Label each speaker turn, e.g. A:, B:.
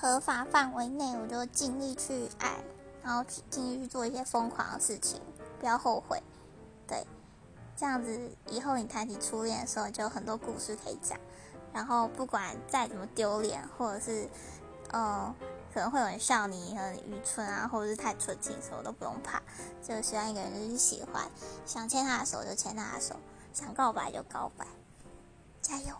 A: 合法范围内我就尽力去爱然后尽力去做一些疯狂的事情不要后悔。对这样子以后你谈起初恋的时候就有很多故事可以讲。然后不管再怎么丢脸或者是嗯可能会有人笑你很愚蠢啊或者是太纯情什么都不用怕。就喜欢一个人就是喜欢想牵他的手就牵他的手想告白就告白。加油！